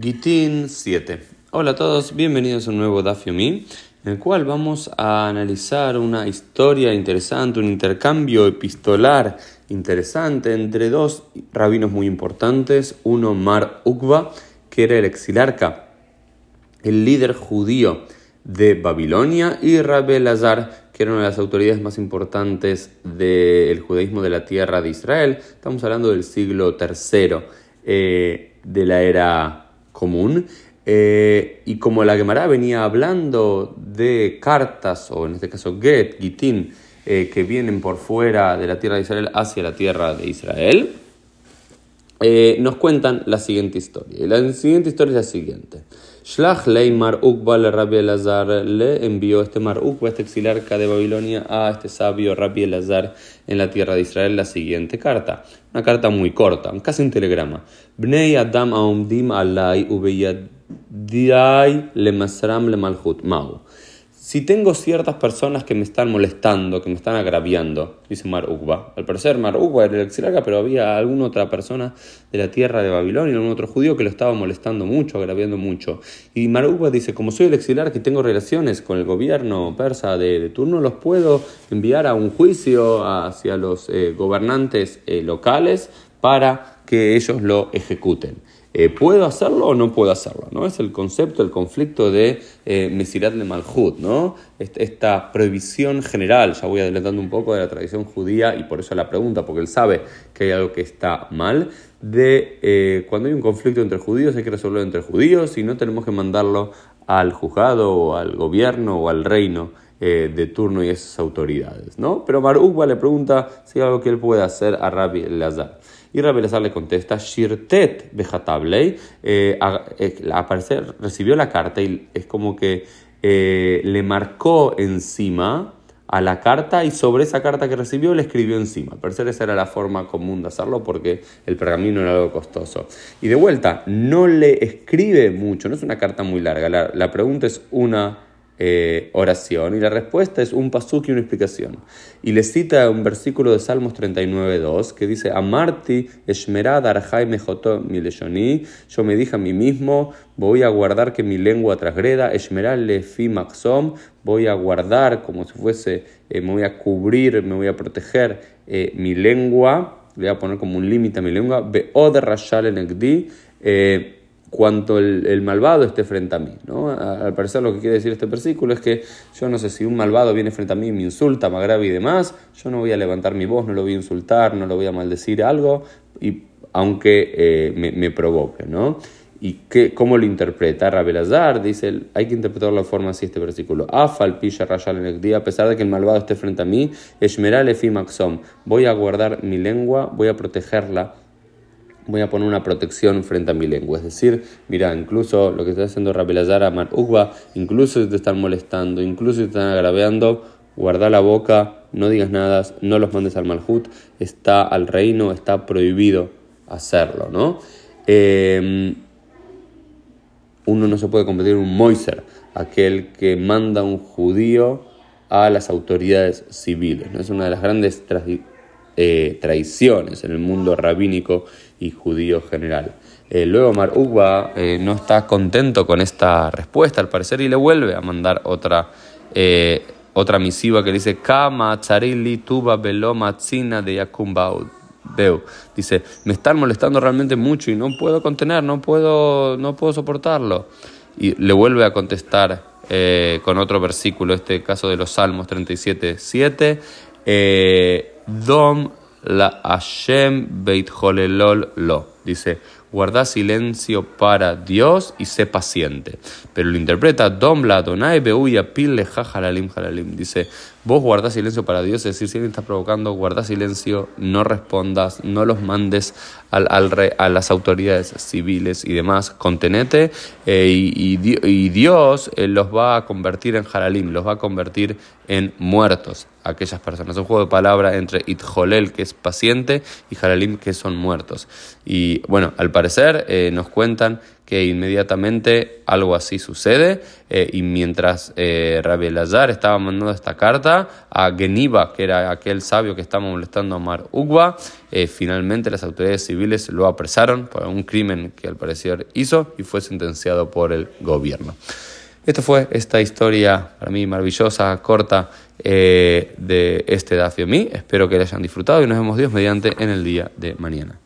Gitin 7. Hola a todos, bienvenidos a un nuevo Daf Yomi, en el cual vamos a analizar una historia interesante, un intercambio epistolar interesante entre dos rabinos muy importantes, uno Mar Ukva, que era el exilarca, el líder judío de Babilonia, y Rabbi Lazar, que era una de las autoridades más importantes del judaísmo de la tierra de Israel. Estamos hablando del siglo III eh, de la era común. Eh, y como la Gemara venía hablando de cartas, o en este caso Get, Gitin, eh, que vienen por fuera de la tierra de Israel hacia la tierra de Israel, eh, nos cuentan la siguiente historia. Y la siguiente historia es la siguiente. Shlach Leimar Ukba le Rabbi Elazar le envió este Mar Ukba, este exilarca de Babilonia, a este sabio Rabbi Elazar en la tierra de Israel la siguiente carta. Una carta muy corta, casi un telegrama. Bnei Adam Aumdim Alai Ubeyadai le Masram le Malhut Mau. Si tengo ciertas personas que me están molestando, que me están agraviando, dice Mar Ukba. Al parecer Mar Ukba era el exilarca, pero había alguna otra persona de la tierra de Babilonia, algún otro judío que lo estaba molestando mucho, agraviando mucho. Y Mar Ukba dice, como soy el exilarca y tengo relaciones con el gobierno persa de, turno, los puedo enviar a un juicio hacia los eh, gobernantes eh, locales para que ellos lo ejecuten. Eh, ¿Puedo hacerlo o no puedo hacerlo? ¿no? Es el concepto, el conflicto de eh, Mesirat le Malhut, ¿no? esta prohibición general, ya voy adelantando un poco de la tradición judía y por eso la pregunta, porque él sabe que hay algo que está mal, de eh, cuando hay un conflicto entre judíos hay que resolverlo entre judíos y no tenemos que mandarlo al juzgado o al gobierno o al reino eh, de turno y esas autoridades. ¿no? Pero Marukba le pregunta si hay algo que él puede hacer a Rabbi Lazar. Y Rabbi Lazar le contesta, Shirtet Bejatablei, eh, eh aparecer, recibió la carta y es como que eh, le marcó encima a la carta y sobre esa carta que recibió le escribió encima. Al parecer esa era la forma común de hacerlo porque el pergamino era algo costoso. Y de vuelta, no le escribe mucho, no es una carta muy larga. La, la pregunta es una eh, oración. Y la respuesta es un pasuk y una explicación. Y le cita un versículo de Salmos 39.2 que dice, Amarti esmerad arjai mileshoni, yo me dije a mí mismo, voy a guardar que mi lengua transgreda, esmerale fi maxom, voy a guardar como si fuese, eh, me voy a cubrir, me voy a proteger eh, mi lengua, le voy a poner como un límite a mi lengua, beod rashal enegdi, cuanto el, malvado esté frente a mí. ¿no? Al parecer lo que quiere decir este versículo es que yo no sé si un malvado viene frente a mí y me insulta, me agrava y demás, yo no voy a levantar mi voz, no lo voy a insultar, no lo voy a maldecir algo, y, aunque eh, me, provoque. ¿no? ¿Y qué, cómo lo interpreta? Rabelazar dice, hay que interpretarlo de forma así este versículo. Afal pisha rayal el a pesar de que el malvado esté frente a mí, eshmeral maxom, voy a guardar mi lengua, voy a protegerla voy a poner una protección frente a mi lengua. Es decir, mira, incluso lo que está haciendo Rabelazar Amar Ugba, incluso si te están molestando, incluso si te están agraviando, guarda la boca, no digas nada, no los mandes al Malhut, está al reino, está prohibido hacerlo, ¿no? Em, uno no se puede convertir en un Moiser, aquel que manda un judío a las autoridades civiles. ¿no? Es una de las grandes eh, traiciones en el mundo rabínico y judío general. Eh, luego Mar Ugba eh, no está contento con esta respuesta al parecer y le vuelve a mandar otra, otra misiva que dice Kama charili tuba beloma de Yakumbau. Dice, me están molestando realmente mucho y no puedo contener, no puedo, no puedo soportarlo. Y le vuelve a contestar con otro versículo, este caso de los Salmos 37, 7. Dom la Hashem Beit Holelol Lo. Dice, guarda silencio para Dios y sé paciente. Pero lo interpreta Dom la Adonai Beuya. Dice, vos guarda silencio para Dios, es decir, si alguien está provocando, guarda silencio, no respondas, no los mandes al, a las autoridades civiles y demás, contenete eh, y, Dios eh, los va a convertir en Halalim, los va a convertir en muertos. Aquellas personas. Un juego de palabra entre Itjolel, que es paciente, y Halalim, que son muertos. Y bueno, al parecer eh, nos cuentan que inmediatamente algo así sucede eh, y mientras eh, estaba mandando esta carta a Geniba, que era aquel sabio que estaba molestando a Mar Ugba, eh, finalmente las autoridades civiles lo apresaron por un crimen que al parecer hizo y fue sentenciado por el gobierno. Esta fue esta historia para mí maravillosa, corta de este Dafio mí. Espero que la hayan disfrutado y nos vemos Dios mediante en el día de mañana.